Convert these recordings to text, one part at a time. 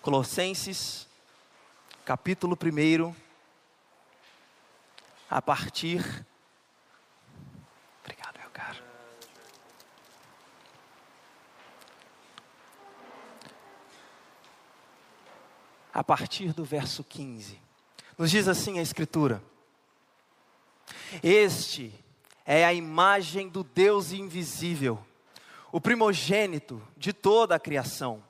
Colossenses, capítulo 1, a partir. Obrigado, meu caro. A partir do verso 15, nos diz assim a Escritura: Este é a imagem do Deus invisível, o primogênito de toda a criação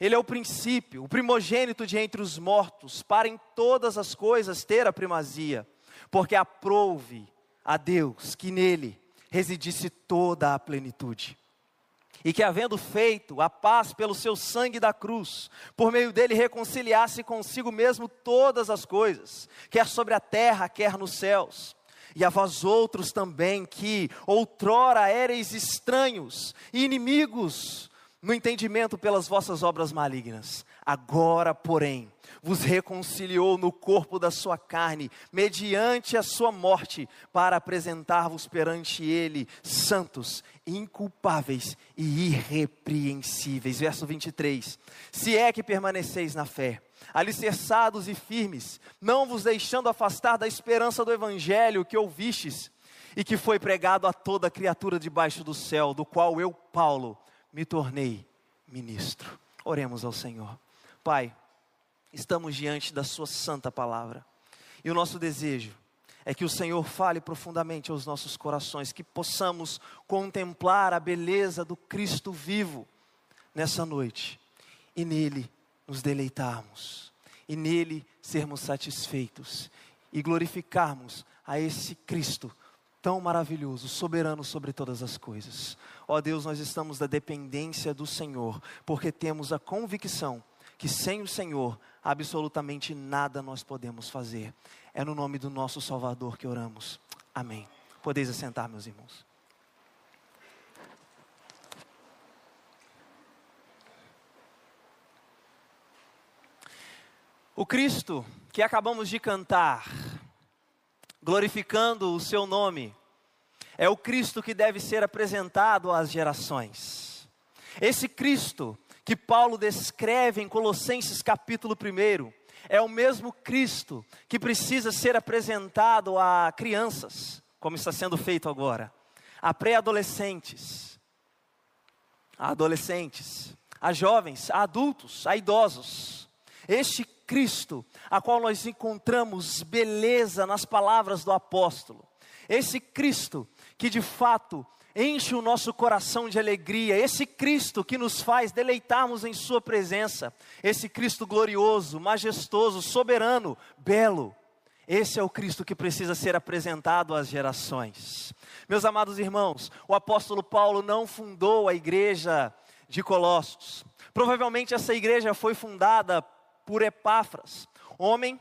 ele é o princípio, o primogênito de entre os mortos, para em todas as coisas ter a primazia, porque aprouve a Deus que nele residisse toda a plenitude. E que, havendo feito a paz pelo seu sangue da cruz, por meio dele reconciliasse consigo mesmo todas as coisas, quer sobre a terra, quer nos céus. E a vós outros também, que outrora ereis estranhos e inimigos no entendimento pelas vossas obras malignas. Agora, porém, vos reconciliou no corpo da sua carne, mediante a sua morte, para apresentar-vos perante Ele santos, inculpáveis e irrepreensíveis. Verso 23: Se é que permaneceis na fé, alicerçados e firmes, não vos deixando afastar da esperança do Evangelho que ouvistes e que foi pregado a toda criatura debaixo do céu, do qual eu, Paulo, me tornei ministro. Oremos ao Senhor. Pai, estamos diante da Sua santa palavra, e o nosso desejo é que o Senhor fale profundamente aos nossos corações, que possamos contemplar a beleza do Cristo vivo nessa noite e nele nos deleitarmos, e nele sermos satisfeitos e glorificarmos a esse Cristo tão maravilhoso, soberano sobre todas as coisas. Ó Deus, nós estamos da dependência do Senhor, porque temos a convicção que sem o Senhor absolutamente nada nós podemos fazer. É no nome do nosso Salvador que oramos. Amém. Podeis assentar, meus irmãos. O Cristo que acabamos de cantar, glorificando o seu nome, é o Cristo que deve ser apresentado às gerações. Esse Cristo que Paulo descreve em Colossenses capítulo 1, é o mesmo Cristo que precisa ser apresentado a crianças, como está sendo feito agora, a pré-adolescentes, a adolescentes, a jovens, a adultos, a idosos. Este Cristo, a qual nós encontramos beleza nas palavras do apóstolo. Esse Cristo que de fato enche o nosso coração de alegria, esse Cristo que nos faz deleitarmos em Sua presença, esse Cristo glorioso, majestoso, soberano, belo. Esse é o Cristo que precisa ser apresentado às gerações. Meus amados irmãos, o apóstolo Paulo não fundou a igreja de Colossos. Provavelmente essa igreja foi fundada por Epáfras, homem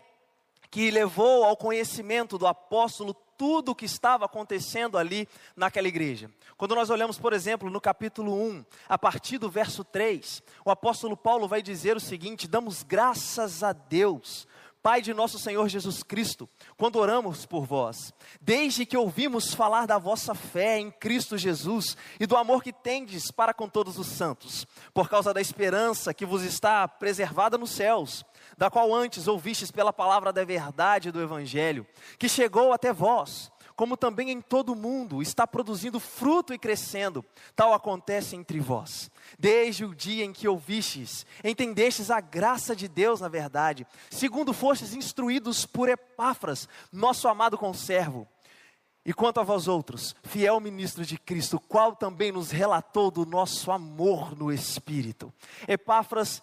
que levou ao conhecimento do apóstolo tudo o que estava acontecendo ali naquela igreja. Quando nós olhamos, por exemplo, no capítulo 1, a partir do verso 3, o apóstolo Paulo vai dizer o seguinte: damos graças a Deus Pai de nosso Senhor Jesus Cristo, quando oramos por vós, desde que ouvimos falar da vossa fé em Cristo Jesus e do amor que tendes para com todos os santos, por causa da esperança que vos está preservada nos céus, da qual antes ouvistes pela palavra da verdade do Evangelho, que chegou até vós como também em todo o mundo está produzindo fruto e crescendo, tal acontece entre vós. Desde o dia em que ouvistes, entendestes a graça de Deus na verdade, segundo fostes instruídos por Epáfras, nosso amado conservo. E quanto a vós outros, fiel ministro de Cristo, qual também nos relatou do nosso amor no Espírito. Epáfras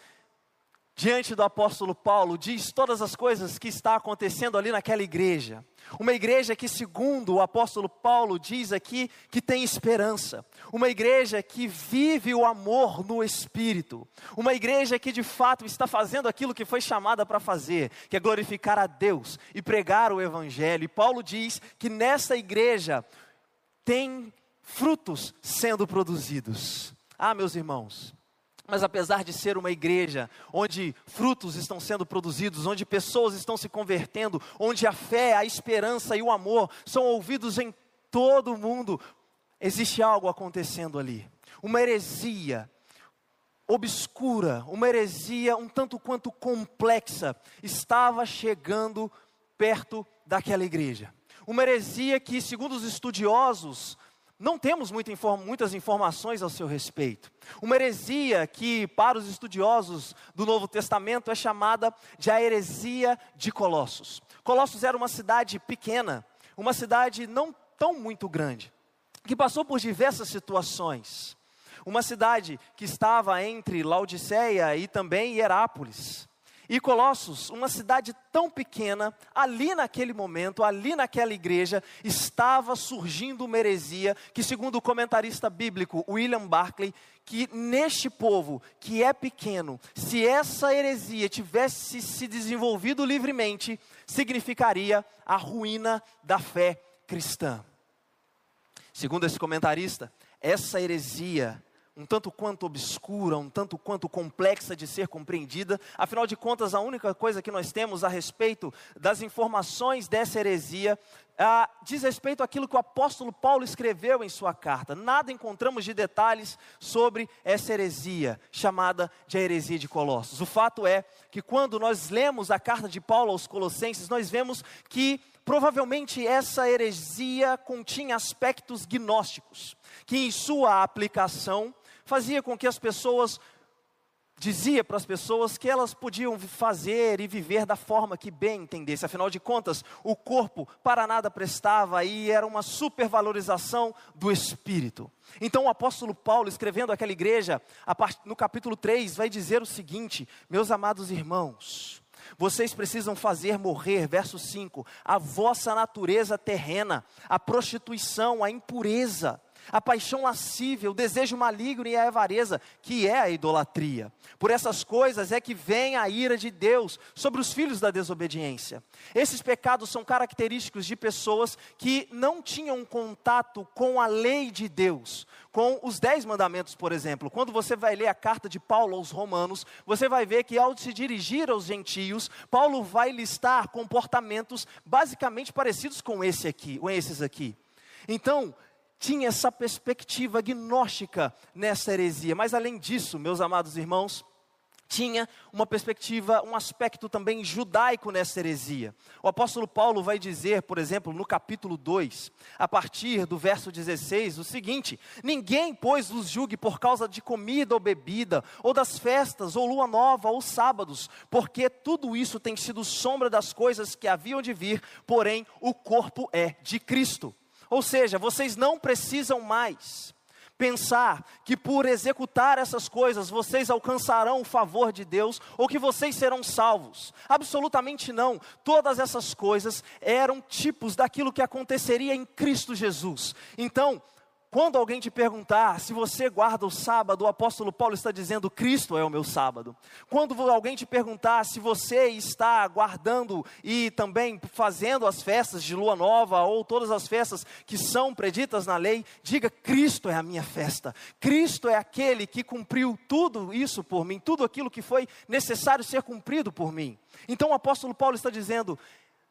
diante do apóstolo Paulo, diz todas as coisas que está acontecendo ali naquela igreja. Uma igreja que, segundo o apóstolo Paulo diz aqui, que tem esperança. Uma igreja que vive o amor no espírito. Uma igreja que de fato está fazendo aquilo que foi chamada para fazer, que é glorificar a Deus e pregar o evangelho. E Paulo diz que nessa igreja tem frutos sendo produzidos. Ah, meus irmãos, mas apesar de ser uma igreja onde frutos estão sendo produzidos, onde pessoas estão se convertendo, onde a fé, a esperança e o amor são ouvidos em todo o mundo, existe algo acontecendo ali. Uma heresia obscura, uma heresia um tanto quanto complexa, estava chegando perto daquela igreja. Uma heresia que, segundo os estudiosos, não temos muita inform muitas informações ao seu respeito. Uma heresia que, para os estudiosos do Novo Testamento, é chamada de a heresia de Colossos. Colossos era uma cidade pequena, uma cidade não tão muito grande, que passou por diversas situações. Uma cidade que estava entre Laodiceia e também Hierápolis. E Colossos, uma cidade tão pequena, ali naquele momento, ali naquela igreja, estava surgindo uma heresia que, segundo o comentarista bíblico William Barclay, que neste povo que é pequeno, se essa heresia tivesse se desenvolvido livremente, significaria a ruína da fé cristã. Segundo esse comentarista, essa heresia um tanto quanto obscura, um tanto quanto complexa de ser compreendida. Afinal de contas, a única coisa que nós temos a respeito das informações dessa heresia ah, diz respeito àquilo que o apóstolo Paulo escreveu em sua carta. Nada encontramos de detalhes sobre essa heresia, chamada de heresia de Colossos. O fato é que quando nós lemos a carta de Paulo aos Colossenses, nós vemos que provavelmente essa heresia continha aspectos gnósticos, que em sua aplicação fazia com que as pessoas dizia para as pessoas que elas podiam fazer e viver da forma que bem entendesse. Afinal de contas, o corpo para nada prestava e era uma supervalorização do espírito. Então o apóstolo Paulo, escrevendo aquela igreja, no capítulo 3, vai dizer o seguinte: Meus amados irmãos, vocês precisam fazer morrer, verso 5, a vossa natureza terrena, a prostituição, a impureza a paixão lascívia, o desejo maligno e a avareza, que é a idolatria. Por essas coisas é que vem a ira de Deus sobre os filhos da desobediência. Esses pecados são característicos de pessoas que não tinham contato com a lei de Deus, com os dez mandamentos, por exemplo. Quando você vai ler a carta de Paulo aos Romanos, você vai ver que ao se dirigir aos gentios, Paulo vai listar comportamentos basicamente parecidos com esse aqui, com esses aqui. Então, tinha essa perspectiva gnóstica nessa heresia. Mas além disso, meus amados irmãos, tinha uma perspectiva, um aspecto também judaico nessa heresia. O apóstolo Paulo vai dizer, por exemplo, no capítulo 2, a partir do verso 16, o seguinte: Ninguém, pois, os julgue por causa de comida ou bebida, ou das festas, ou lua nova, ou sábados, porque tudo isso tem sido sombra das coisas que haviam de vir, porém o corpo é de Cristo. Ou seja, vocês não precisam mais pensar que por executar essas coisas vocês alcançarão o favor de Deus ou que vocês serão salvos. Absolutamente não. Todas essas coisas eram tipos daquilo que aconteceria em Cristo Jesus. Então, quando alguém te perguntar se você guarda o sábado, o apóstolo Paulo está dizendo: Cristo é o meu sábado. Quando alguém te perguntar se você está guardando e também fazendo as festas de lua nova ou todas as festas que são preditas na lei, diga: Cristo é a minha festa. Cristo é aquele que cumpriu tudo isso por mim, tudo aquilo que foi necessário ser cumprido por mim. Então o apóstolo Paulo está dizendo: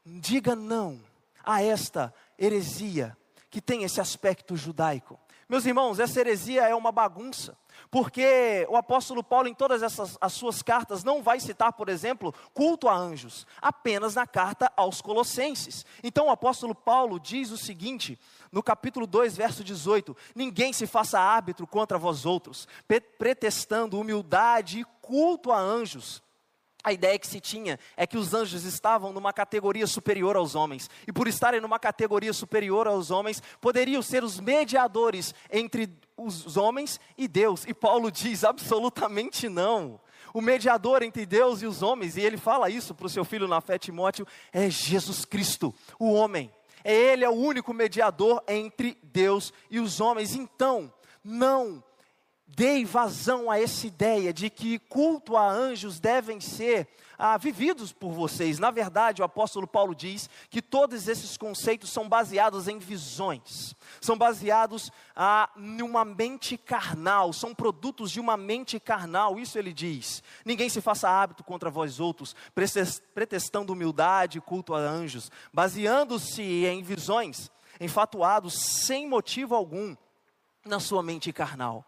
diga não a esta heresia que tem esse aspecto judaico. Meus irmãos, essa heresia é uma bagunça, porque o apóstolo Paulo, em todas essas, as suas cartas, não vai citar, por exemplo, culto a anjos, apenas na carta aos Colossenses. Então o apóstolo Paulo diz o seguinte, no capítulo 2, verso 18: Ninguém se faça árbitro contra vós outros, pretestando humildade e culto a anjos a ideia que se tinha é que os anjos estavam numa categoria superior aos homens, e por estarem numa categoria superior aos homens, poderiam ser os mediadores entre os homens e Deus. E Paulo diz: absolutamente não. O mediador entre Deus e os homens, e ele fala isso para o seu filho na fé Timóteo, é Jesus Cristo, o homem. É ele é o único mediador entre Deus e os homens. Então, não dei vazão a essa ideia de que culto a anjos devem ser ah, vividos por vocês. Na verdade, o apóstolo Paulo diz que todos esses conceitos são baseados em visões, são baseados ah, numa mente carnal, são produtos de uma mente carnal. Isso ele diz. Ninguém se faça hábito contra vós outros, pretestando humildade culto a anjos, baseando-se em visões, enfatuados sem motivo algum na sua mente carnal.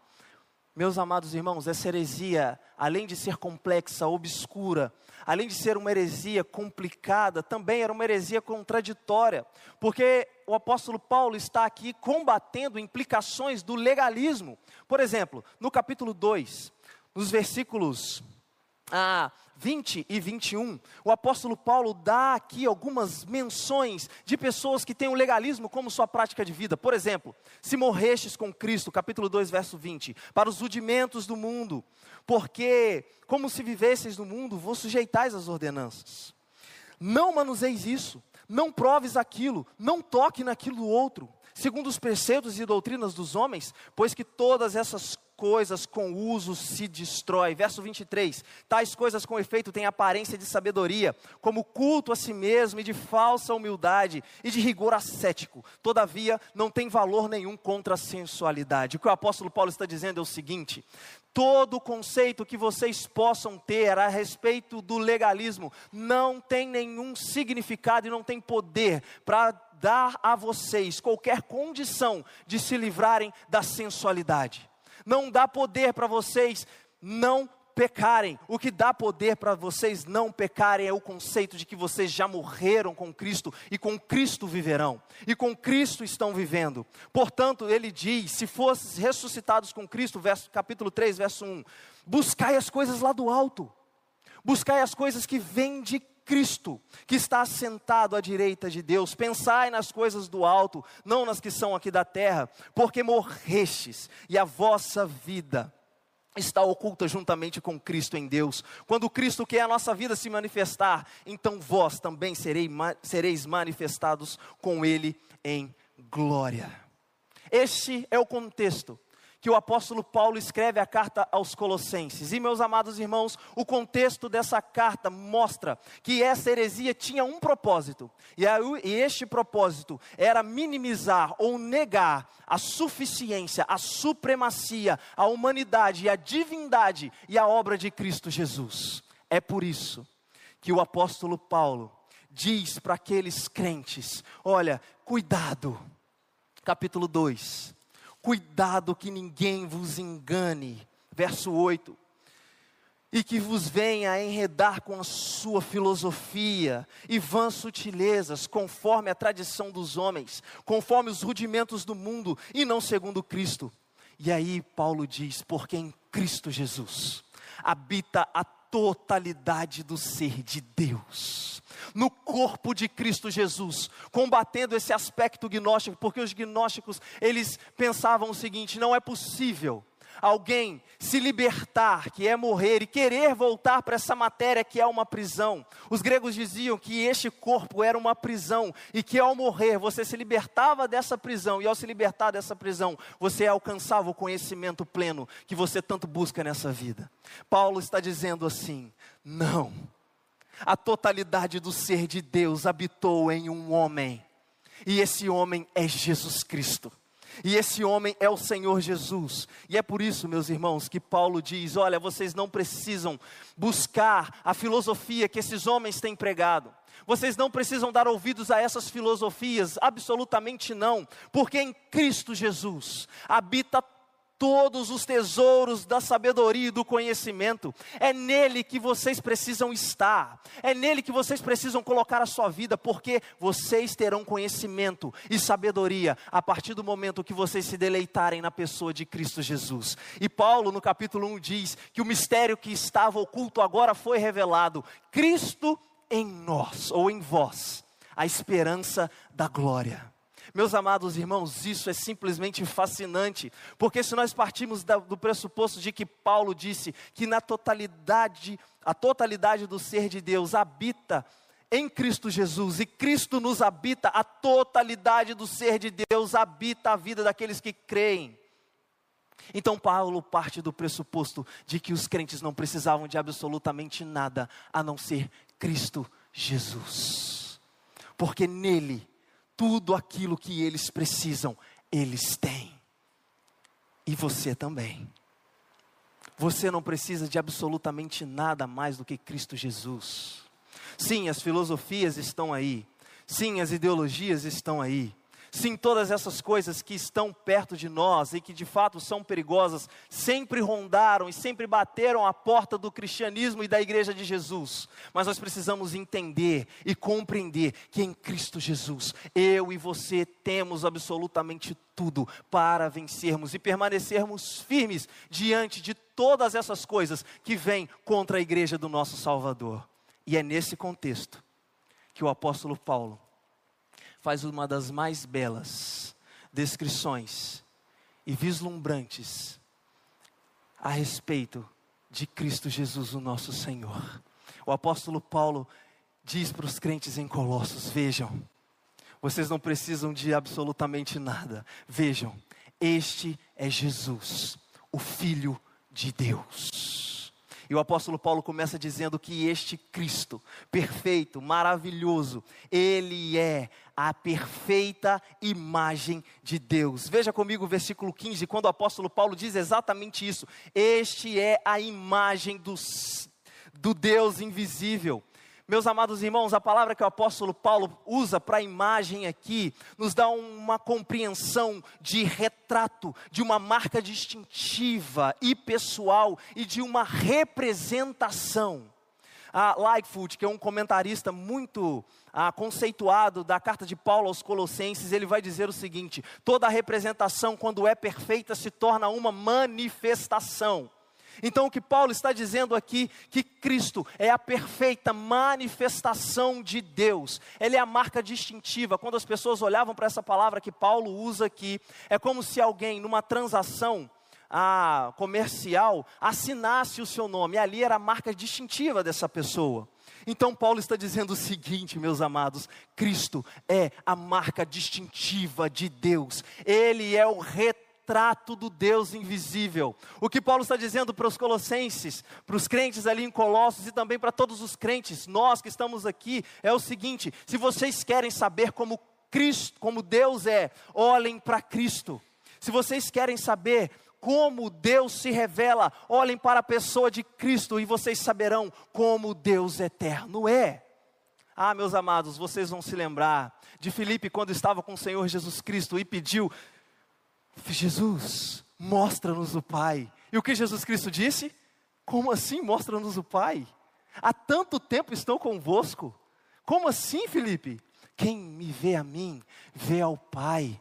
Meus amados irmãos, essa heresia, além de ser complexa, obscura, além de ser uma heresia complicada, também era uma heresia contraditória, porque o apóstolo Paulo está aqui combatendo implicações do legalismo. Por exemplo, no capítulo 2, nos versículos ah, 20 e 21, o apóstolo Paulo dá aqui algumas menções de pessoas que têm o legalismo como sua prática de vida. Por exemplo, se morrestes com Cristo, capítulo 2, verso 20, para os rudimentos do mundo, porque, como se vivesseis no mundo, vos sujeitais às ordenanças. Não manuseis isso, não proves aquilo, não toque naquilo outro, segundo os preceitos e doutrinas dos homens, pois que todas essas coisas com uso se destrói. Verso 23: Tais coisas com efeito têm aparência de sabedoria, como culto a si mesmo e de falsa humildade e de rigor ascético. Todavia, não tem valor nenhum contra a sensualidade. O que o apóstolo Paulo está dizendo é o seguinte: todo conceito que vocês possam ter a respeito do legalismo não tem nenhum significado e não tem poder para dar a vocês qualquer condição de se livrarem da sensualidade não dá poder para vocês não pecarem. O que dá poder para vocês não pecarem é o conceito de que vocês já morreram com Cristo e com Cristo viverão. E com Cristo estão vivendo. Portanto, ele diz: se fosses ressuscitados com Cristo, verso, capítulo 3, verso 1, buscai as coisas lá do alto. Buscai as coisas que vêm de Cristo, que está assentado à direita de Deus. Pensai nas coisas do alto, não nas que são aqui da terra, porque morrestes e a vossa vida está oculta juntamente com Cristo em Deus. Quando Cristo, que é a nossa vida, se manifestar, então vós também serei, sereis manifestados com Ele em glória. Este é o contexto que o apóstolo Paulo escreve a carta aos Colossenses. E, meus amados irmãos, o contexto dessa carta mostra que essa heresia tinha um propósito, e este propósito era minimizar ou negar a suficiência, a supremacia, a humanidade a divindade e a obra de Cristo Jesus. É por isso que o apóstolo Paulo diz para aqueles crentes: olha, cuidado. Capítulo 2 Cuidado que ninguém vos engane. Verso 8 e que vos venha a enredar com a sua filosofia e vãs sutilezas, conforme a tradição dos homens, conforme os rudimentos do mundo, e não segundo Cristo. E aí Paulo diz: porque em Cristo Jesus habita a totalidade do ser de Deus no corpo de Cristo Jesus, combatendo esse aspecto gnóstico, porque os gnósticos, eles pensavam o seguinte: não é possível alguém se libertar, que é morrer, e querer voltar para essa matéria que é uma prisão. Os gregos diziam que este corpo era uma prisão e que ao morrer você se libertava dessa prisão, e ao se libertar dessa prisão você alcançava o conhecimento pleno que você tanto busca nessa vida. Paulo está dizendo assim: não a totalidade do ser de Deus habitou em um homem, e esse homem é Jesus Cristo. E esse homem é o Senhor Jesus. E é por isso, meus irmãos, que Paulo diz: olha, vocês não precisam buscar a filosofia que esses homens têm pregado. Vocês não precisam dar ouvidos a essas filosofias, absolutamente não, porque em Cristo Jesus habita todos os tesouros da sabedoria e do conhecimento. É nele que vocês precisam estar, é nele que vocês precisam colocar a sua vida, porque vocês terão conhecimento e sabedoria a partir do momento que vocês se deleitarem na pessoa de Cristo Jesus. E Paulo, no capítulo 1, diz que o mistério que estava oculto agora foi revelado: Cristo em nós, ou em vós, a esperança da glória. Meus amados irmãos, isso é simplesmente fascinante, porque se nós partimos do pressuposto de que Paulo disse que na totalidade, a totalidade do ser de Deus habita em Cristo Jesus e Cristo nos habita, a totalidade do ser de Deus habita a vida daqueles que creem. Então, Paulo parte do pressuposto de que os crentes não precisavam de absolutamente nada a não ser Cristo Jesus, porque nele tudo aquilo que eles precisam, eles têm. E você também. Você não precisa de absolutamente nada mais do que Cristo Jesus. Sim, as filosofias estão aí. Sim, as ideologias estão aí. Sim, todas essas coisas que estão perto de nós e que de fato são perigosas, sempre rondaram e sempre bateram a porta do cristianismo e da igreja de Jesus. Mas nós precisamos entender e compreender que em Cristo Jesus, eu e você temos absolutamente tudo para vencermos e permanecermos firmes diante de todas essas coisas que vêm contra a igreja do nosso Salvador. E é nesse contexto que o apóstolo Paulo faz uma das mais belas descrições e vislumbrantes a respeito de Cristo Jesus, o nosso Senhor. O apóstolo Paulo diz para os crentes em Colossos: Vejam, vocês não precisam de absolutamente nada. Vejam, este é Jesus, o Filho de Deus. E o apóstolo Paulo começa dizendo que este Cristo, perfeito, maravilhoso, ele é a perfeita imagem de Deus. Veja comigo o versículo 15, quando o apóstolo Paulo diz exatamente isso. Este é a imagem dos, do Deus invisível meus amados irmãos, a palavra que o apóstolo Paulo usa para a imagem aqui nos dá uma compreensão de retrato, de uma marca distintiva e pessoal e de uma representação. A Lightfoot, que é um comentarista muito ah, conceituado da carta de Paulo aos Colossenses, ele vai dizer o seguinte: toda representação, quando é perfeita, se torna uma manifestação. Então o que Paulo está dizendo aqui que Cristo é a perfeita manifestação de Deus. Ele é a marca distintiva. Quando as pessoas olhavam para essa palavra que Paulo usa aqui, é como se alguém numa transação ah, comercial assinasse o seu nome. Ali era a marca distintiva dessa pessoa. Então Paulo está dizendo o seguinte, meus amados: Cristo é a marca distintiva de Deus. Ele é o retrato retrato do Deus invisível. O que Paulo está dizendo para os colossenses, para os crentes ali em Colossos e também para todos os crentes, nós que estamos aqui, é o seguinte: se vocês querem saber como Cristo, como Deus é, olhem para Cristo. Se vocês querem saber como Deus se revela, olhem para a pessoa de Cristo e vocês saberão como Deus eterno é. Ah, meus amados, vocês vão se lembrar de Filipe quando estava com o Senhor Jesus Cristo e pediu: Jesus, mostra-nos o Pai. E o que Jesus Cristo disse? Como assim mostra-nos o Pai? Há tanto tempo estou convosco. Como assim, Felipe? Quem me vê a mim, vê ao Pai.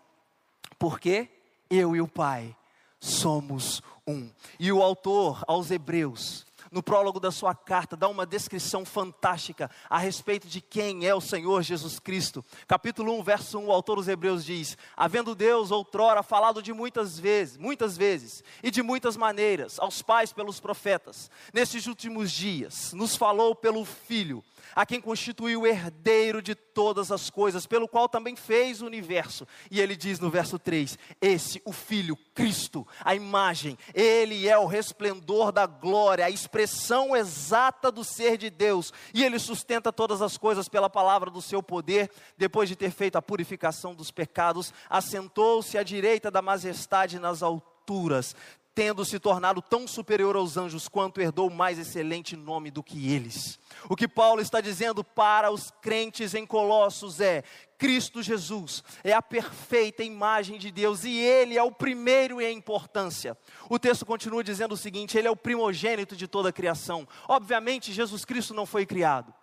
Porque eu e o Pai somos um. E o autor aos Hebreus, no prólogo da sua carta, dá uma descrição fantástica a respeito de quem é o Senhor Jesus Cristo. Capítulo 1, verso 1, o autor dos Hebreus diz: Havendo Deus outrora falado de muitas vezes, muitas vezes e de muitas maneiras aos pais pelos profetas, nesses últimos dias, nos falou pelo Filho a quem constituiu o herdeiro de todas as coisas, pelo qual também fez o universo. E ele diz no verso 3: Esse, o Filho, Cristo, a imagem, ele é o resplendor da glória, a expressão exata do ser de Deus, e ele sustenta todas as coisas pela palavra do seu poder, depois de ter feito a purificação dos pecados, assentou-se à direita da majestade nas alturas, tendo se tornado tão superior aos anjos quanto herdou mais excelente nome do que eles. O que Paulo está dizendo para os crentes em Colossos é: Cristo Jesus é a perfeita imagem de Deus e Ele é o primeiro em importância. O texto continua dizendo o seguinte: Ele é o primogênito de toda a criação. Obviamente, Jesus Cristo não foi criado.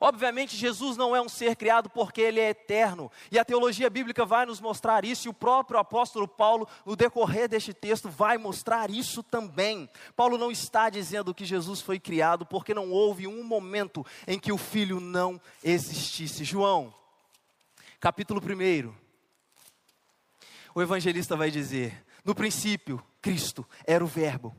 Obviamente, Jesus não é um ser criado porque ele é eterno, e a teologia bíblica vai nos mostrar isso, e o próprio apóstolo Paulo, no decorrer deste texto, vai mostrar isso também. Paulo não está dizendo que Jesus foi criado porque não houve um momento em que o filho não existisse. João, capítulo 1, o evangelista vai dizer: no princípio, Cristo era o Verbo,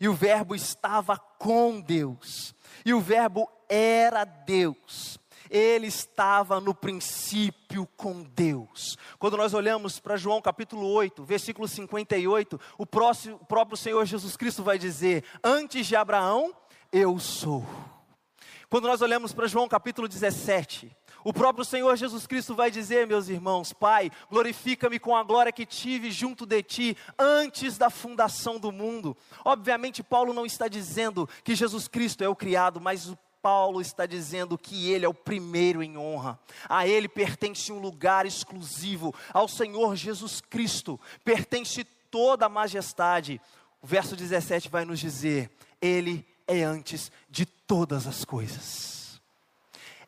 e o Verbo estava com Deus, e o Verbo era Deus. Ele estava no princípio com Deus. Quando nós olhamos para João capítulo 8, versículo 58, o, próximo, o próprio Senhor Jesus Cristo vai dizer: Antes de Abraão, eu sou. Quando nós olhamos para João capítulo 17, o próprio Senhor Jesus Cristo vai dizer, meus irmãos, Pai, glorifica-me com a glória que tive junto de ti antes da fundação do mundo. Obviamente, Paulo não está dizendo que Jesus Cristo é o criado, mas o Paulo está dizendo que ele é o primeiro em honra. A ele pertence um lugar exclusivo. Ao Senhor Jesus Cristo pertence toda a majestade. O verso 17 vai nos dizer: Ele é antes de todas as coisas.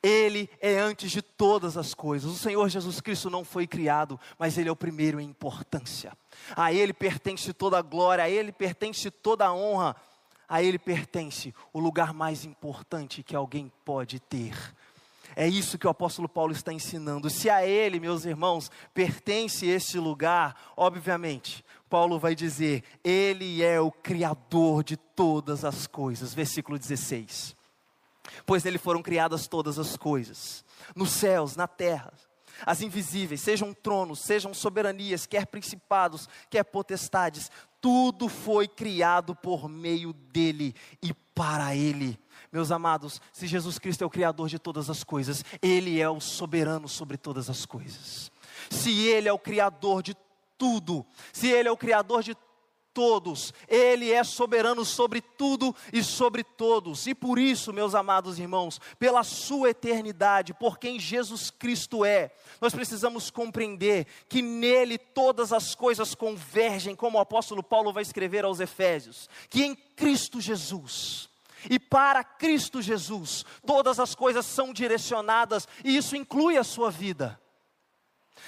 Ele é antes de todas as coisas. O Senhor Jesus Cristo não foi criado, mas Ele é o primeiro em importância. A Ele pertence toda a glória, a Ele pertence toda a honra, a Ele pertence o lugar mais importante que alguém pode ter. É isso que o apóstolo Paulo está ensinando. Se a Ele, meus irmãos, pertence esse lugar, obviamente, Paulo vai dizer: Ele é o Criador de todas as coisas. Versículo 16 pois nele foram criadas todas as coisas, nos céus, na terra, as invisíveis, sejam tronos, sejam soberanias, quer principados, quer potestades, tudo foi criado por meio dele e para ele. Meus amados, se Jesus Cristo é o Criador de todas as coisas, Ele é o soberano sobre todas as coisas. Se Ele é o Criador de tudo, se Ele é o Criador de todos, Ele é soberano sobre tudo e sobre todos, e por isso, meus amados irmãos, pela Sua eternidade, por quem Jesus Cristo é, nós precisamos compreender que nele todas as coisas convergem, como o apóstolo Paulo vai escrever aos Efésios, que em Cristo Jesus, e para Cristo Jesus, todas as coisas são direcionadas, e isso inclui a sua vida.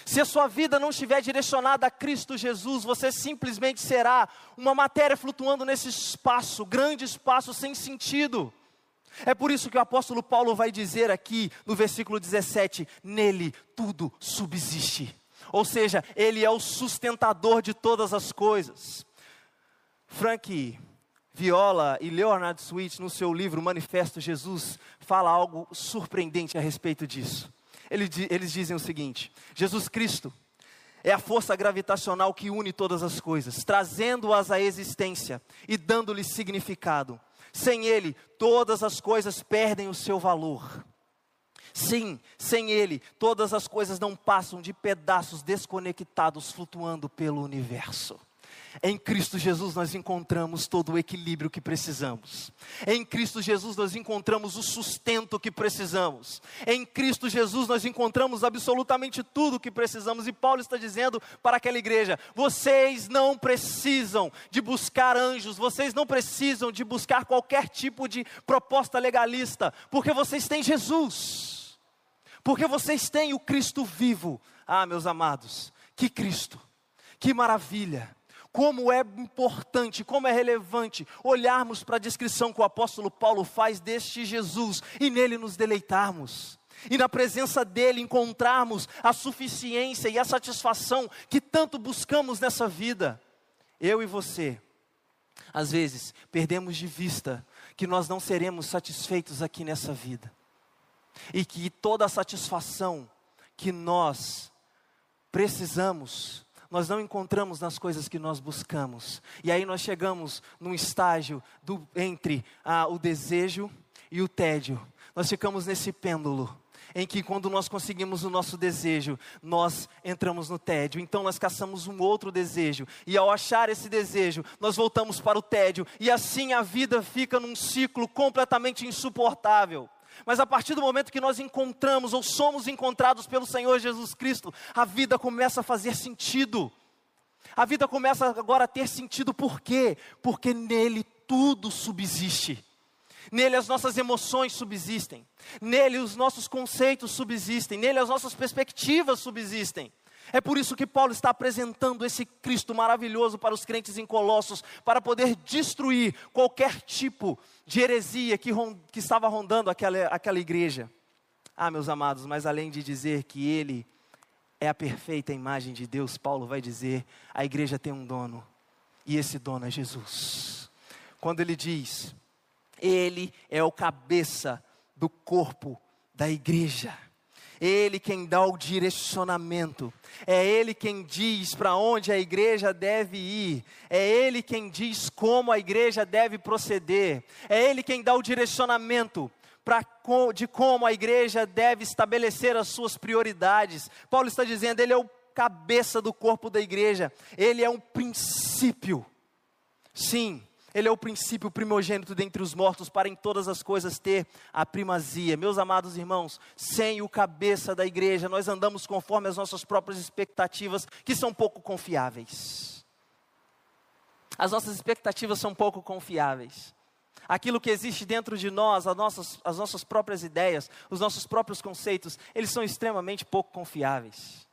Se a sua vida não estiver direcionada a Cristo Jesus, você simplesmente será uma matéria flutuando nesse espaço, grande espaço sem sentido. É por isso que o apóstolo Paulo vai dizer aqui no versículo 17: nele tudo subsiste. Ou seja, ele é o sustentador de todas as coisas. Frank Viola e Leonard Switch, no seu livro Manifesto Jesus, fala algo surpreendente a respeito disso eles dizem o seguinte: Jesus Cristo é a força gravitacional que une todas as coisas, trazendo-as à existência e dando-lhes significado. Sem Ele, todas as coisas perdem o seu valor. Sim, sem Ele, todas as coisas não passam de pedaços desconectados flutuando pelo universo. Em Cristo Jesus nós encontramos todo o equilíbrio que precisamos. Em Cristo Jesus nós encontramos o sustento que precisamos. Em Cristo Jesus nós encontramos absolutamente tudo o que precisamos. E Paulo está dizendo para aquela igreja: vocês não precisam de buscar anjos, vocês não precisam de buscar qualquer tipo de proposta legalista, porque vocês têm Jesus. Porque vocês têm o Cristo vivo. Ah, meus amados, que Cristo, que maravilha como é importante, como é relevante olharmos para a descrição que o apóstolo Paulo faz deste Jesus e nele nos deleitarmos. E na presença dele encontrarmos a suficiência e a satisfação que tanto buscamos nessa vida. Eu e você, às vezes, perdemos de vista que nós não seremos satisfeitos aqui nessa vida. E que toda a satisfação que nós precisamos nós não encontramos nas coisas que nós buscamos. E aí nós chegamos num estágio do, entre ah, o desejo e o tédio. Nós ficamos nesse pêndulo em que quando nós conseguimos o nosso desejo, nós entramos no tédio. Então nós caçamos um outro desejo, e ao achar esse desejo, nós voltamos para o tédio, e assim a vida fica num ciclo completamente insuportável. Mas a partir do momento que nós encontramos ou somos encontrados pelo Senhor Jesus Cristo, a vida começa a fazer sentido. A vida começa agora a ter sentido, por quê? Porque nele tudo subsiste. Nele as nossas emoções subsistem, nele os nossos conceitos subsistem, nele as nossas perspectivas subsistem. É por isso que Paulo está apresentando esse Cristo maravilhoso para os crentes em Colossos, para poder destruir qualquer tipo de heresia que, que estava rondando aquela, aquela igreja. Ah, meus amados, mas além de dizer que Ele é a perfeita imagem de Deus, Paulo vai dizer: a igreja tem um dono, e esse dono é Jesus. Quando ele diz, ele é o cabeça do corpo da igreja. Ele quem dá o direcionamento, é Ele quem diz para onde a igreja deve ir, é Ele quem diz como a igreja deve proceder, é Ele quem dá o direcionamento pra, de como a igreja deve estabelecer as suas prioridades. Paulo está dizendo, Ele é o cabeça do corpo da igreja, Ele é um princípio. Sim, ele é o princípio primogênito dentre os mortos, para em todas as coisas ter a primazia. Meus amados irmãos, sem o cabeça da igreja, nós andamos conforme as nossas próprias expectativas, que são pouco confiáveis. As nossas expectativas são pouco confiáveis. Aquilo que existe dentro de nós, as nossas, as nossas próprias ideias, os nossos próprios conceitos, eles são extremamente pouco confiáveis.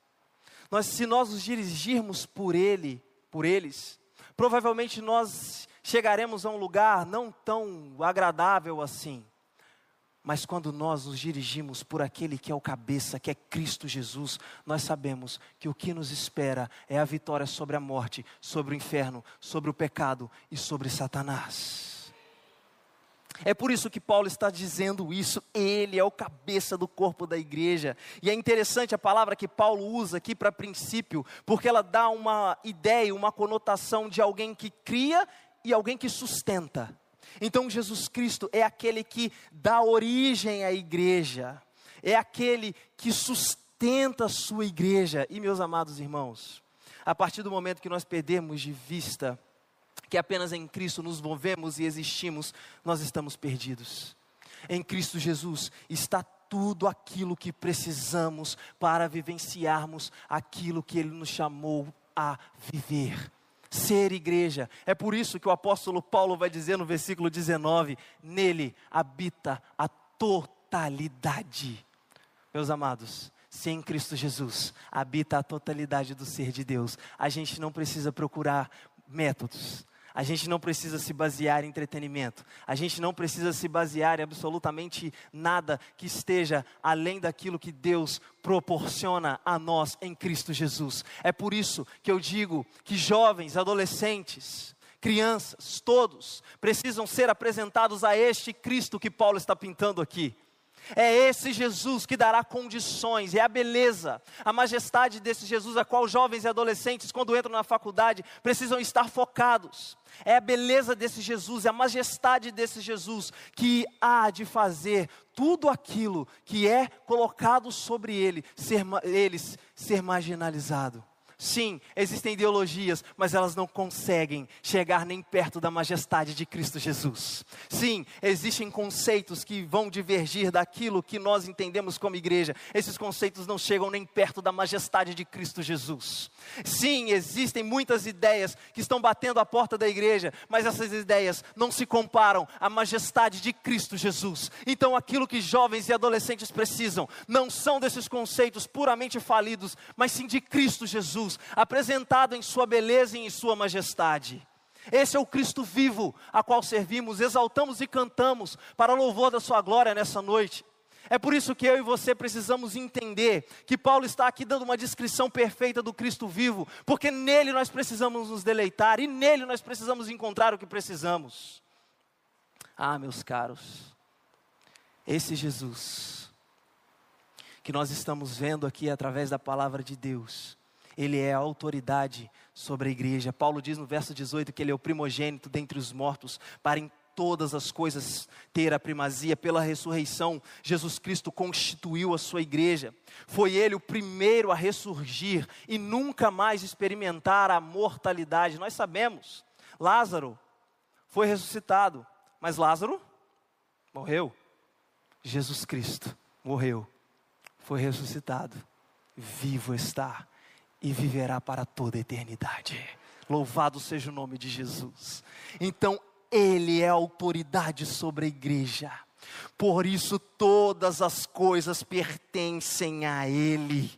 Nós, se nós nos dirigirmos por ele, por eles, provavelmente nós chegaremos a um lugar não tão agradável assim. Mas quando nós nos dirigimos por aquele que é o cabeça, que é Cristo Jesus, nós sabemos que o que nos espera é a vitória sobre a morte, sobre o inferno, sobre o pecado e sobre Satanás. É por isso que Paulo está dizendo isso, ele é o cabeça do corpo da igreja. E é interessante a palavra que Paulo usa aqui para princípio, porque ela dá uma ideia, uma conotação de alguém que cria e alguém que sustenta. Então Jesus Cristo é aquele que dá origem à igreja, é aquele que sustenta a sua igreja. E meus amados irmãos, a partir do momento que nós perdemos de vista que apenas em Cristo nos movemos e existimos, nós estamos perdidos. Em Cristo Jesus está tudo aquilo que precisamos para vivenciarmos aquilo que Ele nos chamou a viver ser igreja. É por isso que o apóstolo Paulo vai dizer no versículo 19: nele habita a totalidade. Meus amados, se em Cristo Jesus habita a totalidade do ser de Deus, a gente não precisa procurar métodos, a gente não precisa se basear em entretenimento. A gente não precisa se basear em absolutamente nada que esteja além daquilo que Deus proporciona a nós em Cristo Jesus. É por isso que eu digo que jovens, adolescentes, crianças, todos precisam ser apresentados a este Cristo que Paulo está pintando aqui. É esse Jesus que dará condições, é a beleza, a majestade desse Jesus, a qual jovens e adolescentes, quando entram na faculdade, precisam estar focados. É a beleza desse Jesus, é a majestade desse Jesus que há de fazer tudo aquilo que é colocado sobre ele ser, eles ser marginalizado. Sim, existem ideologias, mas elas não conseguem chegar nem perto da majestade de Cristo Jesus. Sim, existem conceitos que vão divergir daquilo que nós entendemos como igreja. Esses conceitos não chegam nem perto da majestade de Cristo Jesus. Sim, existem muitas ideias que estão batendo a porta da igreja, mas essas ideias não se comparam à majestade de Cristo Jesus. Então, aquilo que jovens e adolescentes precisam não são desses conceitos puramente falidos, mas sim de Cristo Jesus Jesus, apresentado em Sua beleza e em Sua majestade. Esse é o Cristo vivo, a qual servimos, exaltamos e cantamos para louvor da Sua glória nessa noite. É por isso que eu e você precisamos entender que Paulo está aqui dando uma descrição perfeita do Cristo vivo, porque nele nós precisamos nos deleitar e nele nós precisamos encontrar o que precisamos. Ah, meus caros, esse Jesus que nós estamos vendo aqui através da palavra de Deus, ele é a autoridade sobre a igreja. Paulo diz no verso 18 que ele é o primogênito dentre os mortos, para em todas as coisas ter a primazia. Pela ressurreição, Jesus Cristo constituiu a sua igreja. Foi ele o primeiro a ressurgir e nunca mais experimentar a mortalidade. Nós sabemos, Lázaro foi ressuscitado, mas Lázaro morreu. Jesus Cristo morreu, foi ressuscitado, vivo está e viverá para toda a eternidade. Louvado seja o nome de Jesus. Então, Ele é autoridade sobre a igreja. Por isso, todas as coisas pertencem a Ele.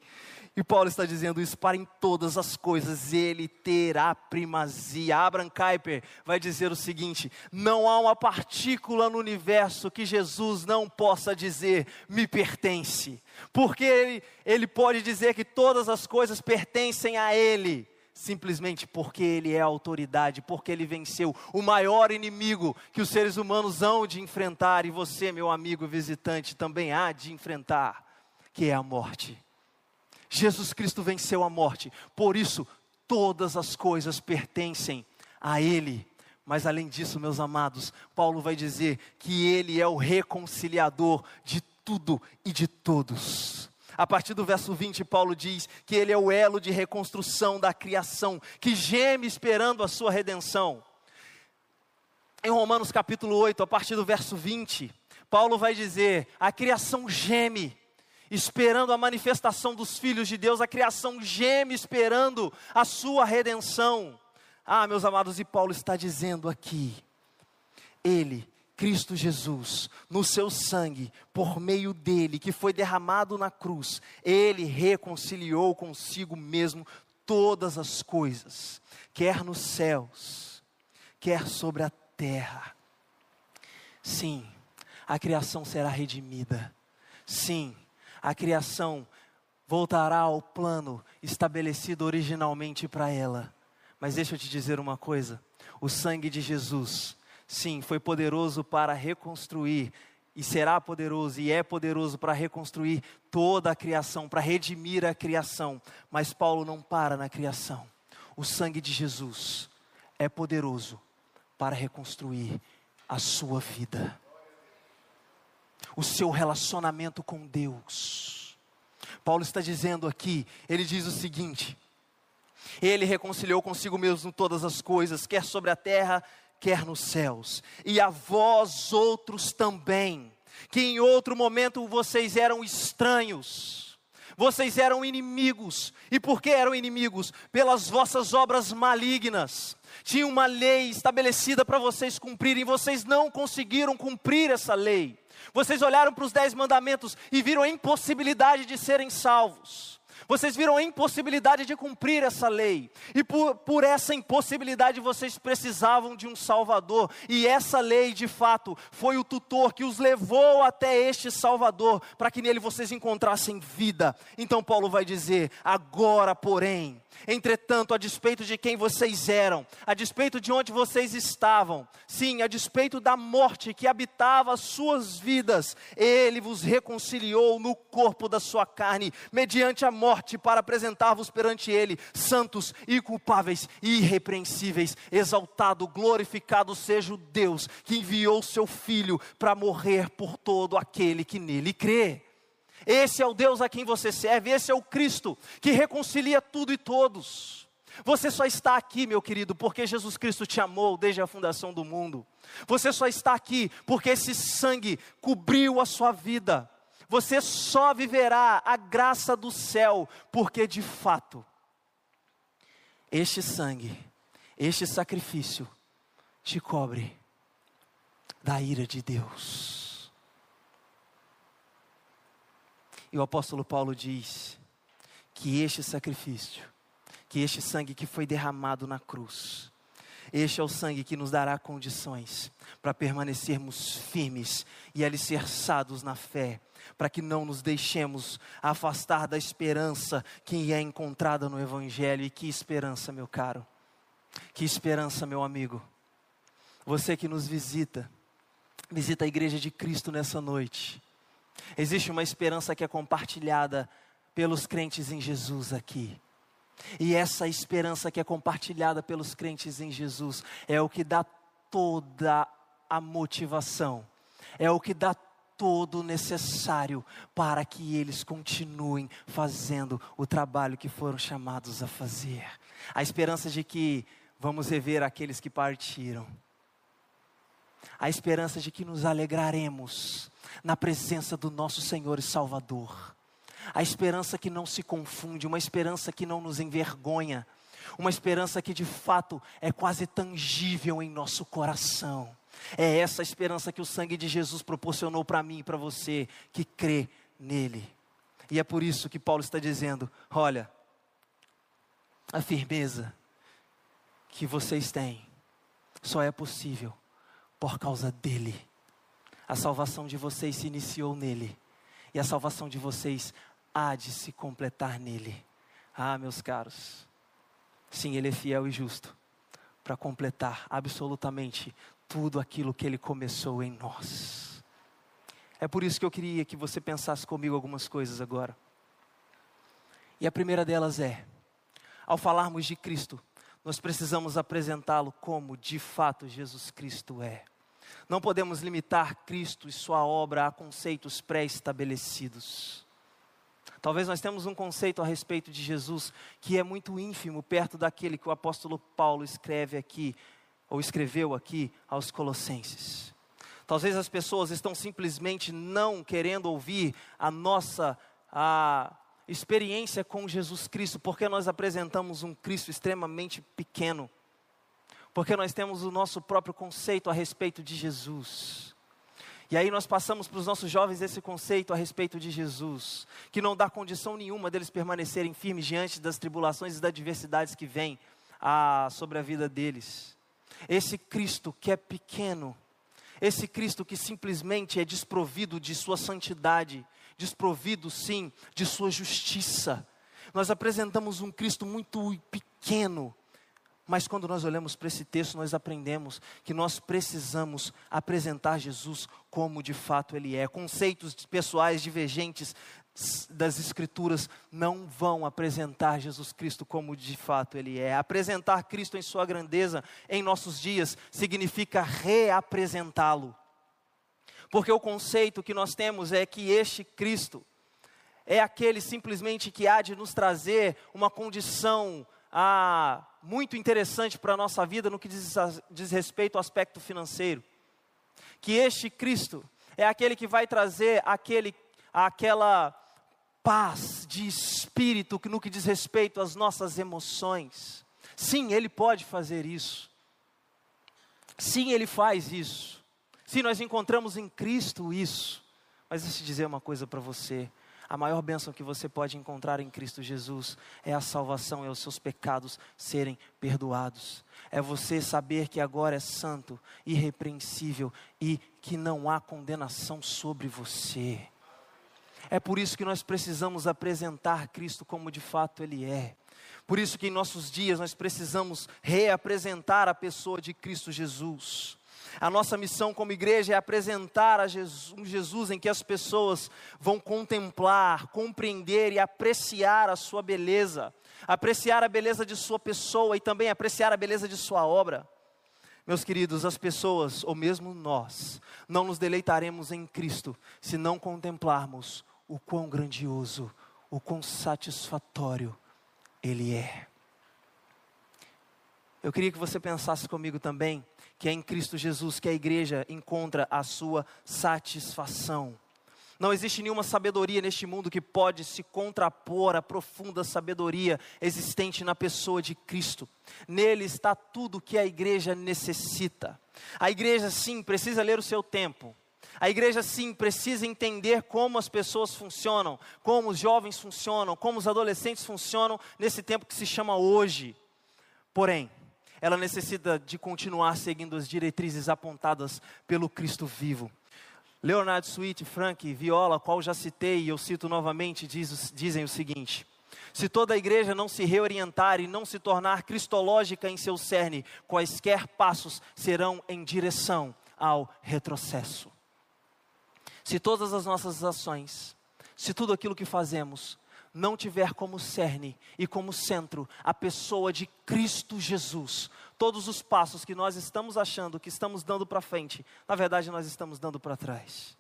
E Paulo está dizendo isso para em todas as coisas, ele terá primazia. Abraham Kuyper vai dizer o seguinte: não há uma partícula no universo que Jesus não possa dizer, me pertence. Porque ele, ele pode dizer que todas as coisas pertencem a ele, simplesmente porque ele é autoridade, porque ele venceu o maior inimigo que os seres humanos hão de enfrentar, e você, meu amigo visitante, também há de enfrentar, que é a morte. Jesus Cristo venceu a morte, por isso todas as coisas pertencem a Ele. Mas além disso, meus amados, Paulo vai dizer que Ele é o reconciliador de tudo e de todos. A partir do verso 20, Paulo diz que Ele é o elo de reconstrução da criação, que geme esperando a sua redenção. Em Romanos capítulo 8, a partir do verso 20, Paulo vai dizer: a criação geme esperando a manifestação dos filhos de Deus, a criação geme esperando a sua redenção. Ah, meus amados, e Paulo está dizendo aqui, ele, Cristo Jesus, no seu sangue, por meio dele, que foi derramado na cruz, ele reconciliou consigo mesmo todas as coisas, quer nos céus, quer sobre a terra. Sim, a criação será redimida. Sim, a criação voltará ao plano estabelecido originalmente para ela. Mas deixa eu te dizer uma coisa: o sangue de Jesus, sim, foi poderoso para reconstruir, e será poderoso, e é poderoso para reconstruir toda a criação, para redimir a criação. Mas Paulo não para na criação. O sangue de Jesus é poderoso para reconstruir a sua vida o seu relacionamento com Deus. Paulo está dizendo aqui, ele diz o seguinte: Ele reconciliou consigo mesmo todas as coisas, quer sobre a terra, quer nos céus, e a vós outros também, que em outro momento vocês eram estranhos, vocês eram inimigos, e por que eram inimigos? Pelas vossas obras malignas. Tinha uma lei estabelecida para vocês cumprirem, vocês não conseguiram cumprir essa lei. Vocês olharam para os dez mandamentos e viram a impossibilidade de serem salvos. Vocês viram a impossibilidade de cumprir essa lei. E por, por essa impossibilidade vocês precisavam de um Salvador. E essa lei, de fato, foi o tutor que os levou até este Salvador, para que nele vocês encontrassem vida. Então Paulo vai dizer: agora, porém, Entretanto, a despeito de quem vocês eram, a despeito de onde vocês estavam, sim, a despeito da morte que habitava as suas vidas, Ele vos reconciliou no corpo da sua carne, mediante a morte, para apresentar-vos perante Ele, santos, inculpáveis e irrepreensíveis. Exaltado, glorificado seja o Deus que enviou seu Filho para morrer por todo aquele que nele crê. Esse é o Deus a quem você serve, esse é o Cristo que reconcilia tudo e todos. Você só está aqui, meu querido, porque Jesus Cristo te amou desde a fundação do mundo. Você só está aqui porque esse sangue cobriu a sua vida. Você só viverá a graça do céu, porque de fato, este sangue, este sacrifício, te cobre da ira de Deus. E o apóstolo Paulo diz que este sacrifício, que este sangue que foi derramado na cruz, este é o sangue que nos dará condições para permanecermos firmes e alicerçados na fé, para que não nos deixemos afastar da esperança que é encontrada no Evangelho. E que esperança, meu caro, que esperança, meu amigo. Você que nos visita, visita a igreja de Cristo nessa noite Existe uma esperança que é compartilhada pelos crentes em Jesus aqui. E essa esperança que é compartilhada pelos crentes em Jesus é o que dá toda a motivação, é o que dá todo necessário para que eles continuem fazendo o trabalho que foram chamados a fazer. A esperança de que vamos rever aqueles que partiram. A esperança de que nos alegraremos na presença do nosso Senhor e Salvador. A esperança que não se confunde, uma esperança que não nos envergonha, uma esperança que de fato é quase tangível em nosso coração. É essa esperança que o sangue de Jesus proporcionou para mim e para você que crê nele. E é por isso que Paulo está dizendo: olha, a firmeza que vocês têm só é possível por causa dele. A salvação de vocês se iniciou nele, e a salvação de vocês há de se completar nele. Ah, meus caros, sim, ele é fiel e justo para completar absolutamente tudo aquilo que ele começou em nós. É por isso que eu queria que você pensasse comigo algumas coisas agora. E a primeira delas é: ao falarmos de Cristo, nós precisamos apresentá-lo como de fato Jesus Cristo é. Não podemos limitar Cristo e Sua obra a conceitos pré-estabelecidos. Talvez nós temos um conceito a respeito de Jesus que é muito ínfimo perto daquele que o apóstolo Paulo escreve aqui, ou escreveu aqui aos Colossenses. Talvez as pessoas estão simplesmente não querendo ouvir a nossa a experiência com Jesus Cristo, porque nós apresentamos um Cristo extremamente pequeno, porque nós temos o nosso próprio conceito a respeito de Jesus. E aí nós passamos para os nossos jovens esse conceito a respeito de Jesus, que não dá condição nenhuma deles permanecerem firmes diante das tribulações e das adversidades que vêm a, sobre a vida deles. Esse Cristo que é pequeno, esse Cristo que simplesmente é desprovido de sua santidade, desprovido sim de sua justiça. Nós apresentamos um Cristo muito pequeno, mas quando nós olhamos para esse texto, nós aprendemos que nós precisamos apresentar Jesus como de fato Ele é. Conceitos pessoais divergentes das Escrituras não vão apresentar Jesus Cristo como de fato Ele é. Apresentar Cristo em Sua grandeza em nossos dias significa reapresentá-lo. Porque o conceito que nós temos é que este Cristo é aquele simplesmente que há de nos trazer uma condição ah, muito interessante para a nossa vida no que diz, diz respeito ao aspecto financeiro. Que este Cristo é aquele que vai trazer aquele, aquela paz de espírito no que diz respeito às nossas emoções. Sim, Ele pode fazer isso. Sim, Ele faz isso. Sim, nós encontramos em Cristo isso. Mas deixa eu dizer uma coisa para você. A maior bênção que você pode encontrar em Cristo Jesus é a salvação, é os seus pecados serem perdoados. É você saber que agora é santo, irrepreensível e que não há condenação sobre você. É por isso que nós precisamos apresentar Cristo como de fato Ele é. Por isso que em nossos dias nós precisamos reapresentar a pessoa de Cristo Jesus. A nossa missão como igreja é apresentar a Jesus, um Jesus em que as pessoas vão contemplar, compreender e apreciar a sua beleza, apreciar a beleza de sua pessoa e também apreciar a beleza de sua obra. Meus queridos, as pessoas, ou mesmo nós, não nos deleitaremos em Cristo se não contemplarmos o quão grandioso, o quão satisfatório Ele é. Eu queria que você pensasse comigo também que é em Cristo Jesus que a igreja encontra a sua satisfação. Não existe nenhuma sabedoria neste mundo que pode se contrapor à profunda sabedoria existente na pessoa de Cristo. Nele está tudo o que a igreja necessita. A igreja, sim, precisa ler o seu tempo. A igreja, sim, precisa entender como as pessoas funcionam, como os jovens funcionam, como os adolescentes funcionam nesse tempo que se chama hoje. Porém, ela necessita de continuar seguindo as diretrizes apontadas pelo Cristo vivo. Leonardo Sweet, Frank, Viola, qual já citei e eu cito novamente, diz, dizem o seguinte: se toda a igreja não se reorientar e não se tornar cristológica em seu cerne, quaisquer passos serão em direção ao retrocesso. Se todas as nossas ações, se tudo aquilo que fazemos não tiver como cerne e como centro a pessoa de Cristo Jesus, todos os passos que nós estamos achando que estamos dando para frente, na verdade nós estamos dando para trás.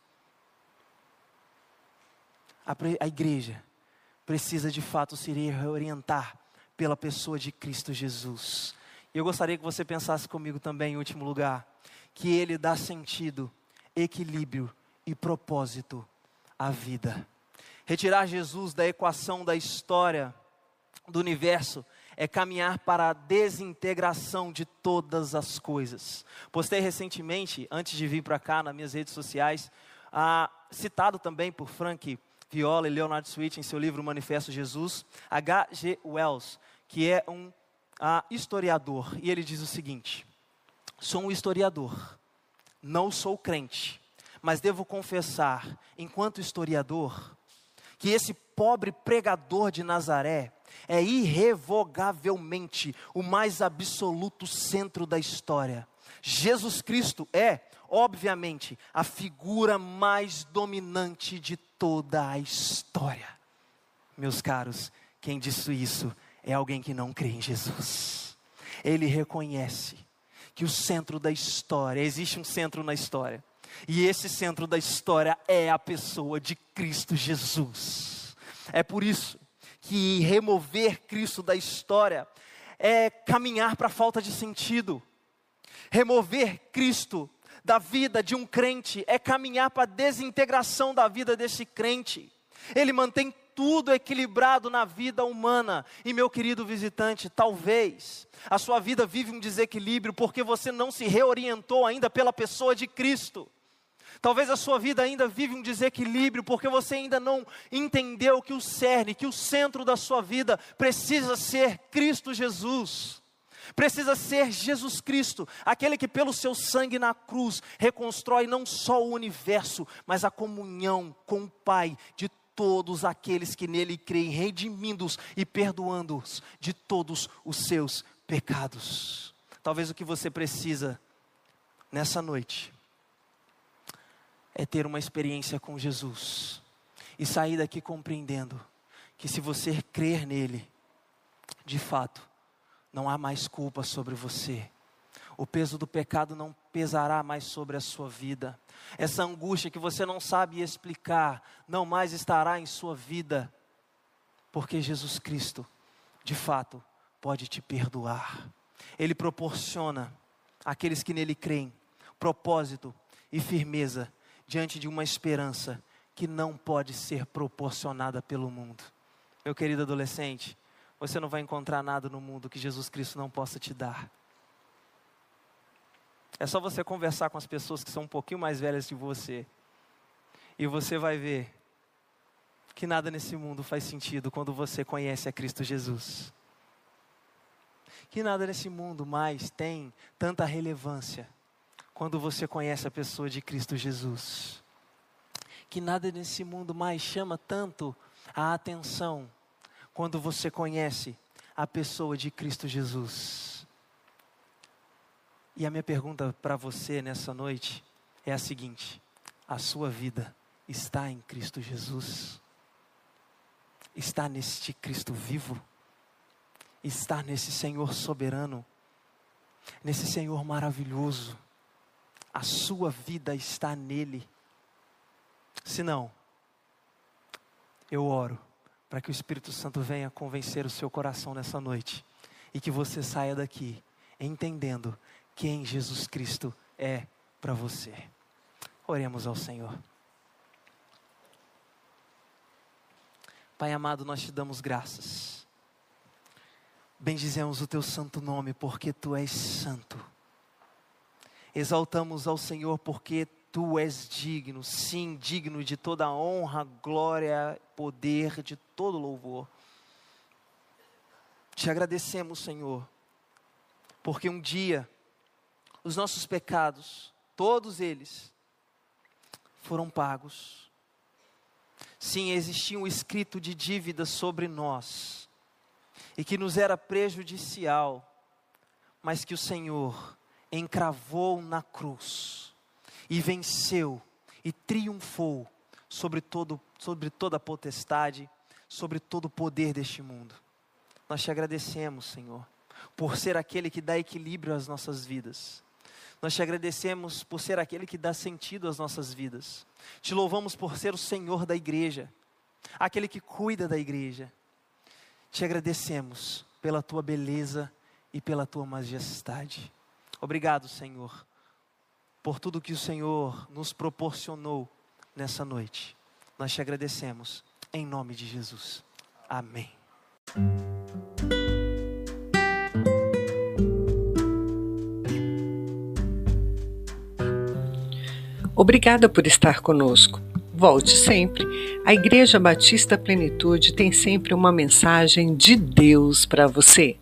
A, a igreja precisa de fato se reorientar pela pessoa de Cristo Jesus. E eu gostaria que você pensasse comigo também, em último lugar, que Ele dá sentido, equilíbrio e propósito à vida. Retirar Jesus da equação da história do universo é caminhar para a desintegração de todas as coisas. Postei recentemente, antes de vir para cá, nas minhas redes sociais, citado também por Frank Viola e Leonard Switch em seu livro Manifesto Jesus, H.G. Wells, que é um historiador, e ele diz o seguinte: Sou um historiador, não sou crente, mas devo confessar, enquanto historiador, que esse pobre pregador de Nazaré é irrevogavelmente o mais absoluto centro da história. Jesus Cristo é, obviamente, a figura mais dominante de toda a história. Meus caros, quem disse isso é alguém que não crê em Jesus. Ele reconhece que o centro da história, existe um centro na história, e esse centro da história é a pessoa de Cristo Jesus. É por isso que remover Cristo da história é caminhar para a falta de sentido. Remover Cristo da vida de um crente é caminhar para a desintegração da vida desse crente. Ele mantém tudo equilibrado na vida humana. E meu querido visitante, talvez a sua vida vive um desequilíbrio porque você não se reorientou ainda pela pessoa de Cristo. Talvez a sua vida ainda vive um desequilíbrio porque você ainda não entendeu que o cerne, que o centro da sua vida precisa ser Cristo Jesus. Precisa ser Jesus Cristo, aquele que pelo seu sangue na cruz reconstrói não só o universo, mas a comunhão com o Pai de todos aqueles que nele creem, redimindo-os e perdoando-os de todos os seus pecados. Talvez o que você precisa nessa noite é ter uma experiência com Jesus e sair daqui compreendendo que se você crer nele, de fato, não há mais culpa sobre você. O peso do pecado não pesará mais sobre a sua vida. Essa angústia que você não sabe explicar, não mais estará em sua vida, porque Jesus Cristo, de fato, pode te perdoar. Ele proporciona àqueles que nele creem propósito e firmeza diante de uma esperança que não pode ser proporcionada pelo mundo. Meu querido adolescente, você não vai encontrar nada no mundo que Jesus Cristo não possa te dar. É só você conversar com as pessoas que são um pouquinho mais velhas que você. E você vai ver que nada nesse mundo faz sentido quando você conhece a Cristo Jesus. Que nada nesse mundo mais tem tanta relevância quando você conhece a pessoa de Cristo Jesus. Que nada nesse mundo mais chama tanto a atenção quando você conhece a pessoa de Cristo Jesus. E a minha pergunta para você nessa noite é a seguinte: a sua vida está em Cristo Jesus? Está neste Cristo vivo? Está nesse Senhor soberano? Nesse Senhor maravilhoso? A sua vida está nele? Se não, eu oro para que o Espírito Santo venha convencer o seu coração nessa noite e que você saia daqui entendendo quem Jesus Cristo é para você. Oremos ao Senhor. Pai amado, nós te damos graças. Bendizemos o teu santo nome porque tu és santo. Exaltamos ao Senhor porque tu és digno, sim, digno de toda honra, glória, poder, de todo louvor. Te agradecemos, Senhor, porque um dia os nossos pecados, todos eles, foram pagos. Sim, existia um escrito de dívida sobre nós, e que nos era prejudicial, mas que o Senhor encravou na cruz e venceu e triunfou sobre, todo, sobre toda a potestade, sobre todo o poder deste mundo. Nós te agradecemos, Senhor, por ser aquele que dá equilíbrio às nossas vidas. Nós te agradecemos por ser aquele que dá sentido às nossas vidas. Te louvamos por ser o Senhor da igreja, aquele que cuida da igreja. Te agradecemos pela tua beleza e pela tua majestade. Obrigado, Senhor por tudo que o Senhor nos proporcionou nessa noite. Nós te agradecemos, em nome de Jesus. Amém. Obrigada por estar conosco. Volte sempre. A Igreja Batista Plenitude tem sempre uma mensagem de Deus para você.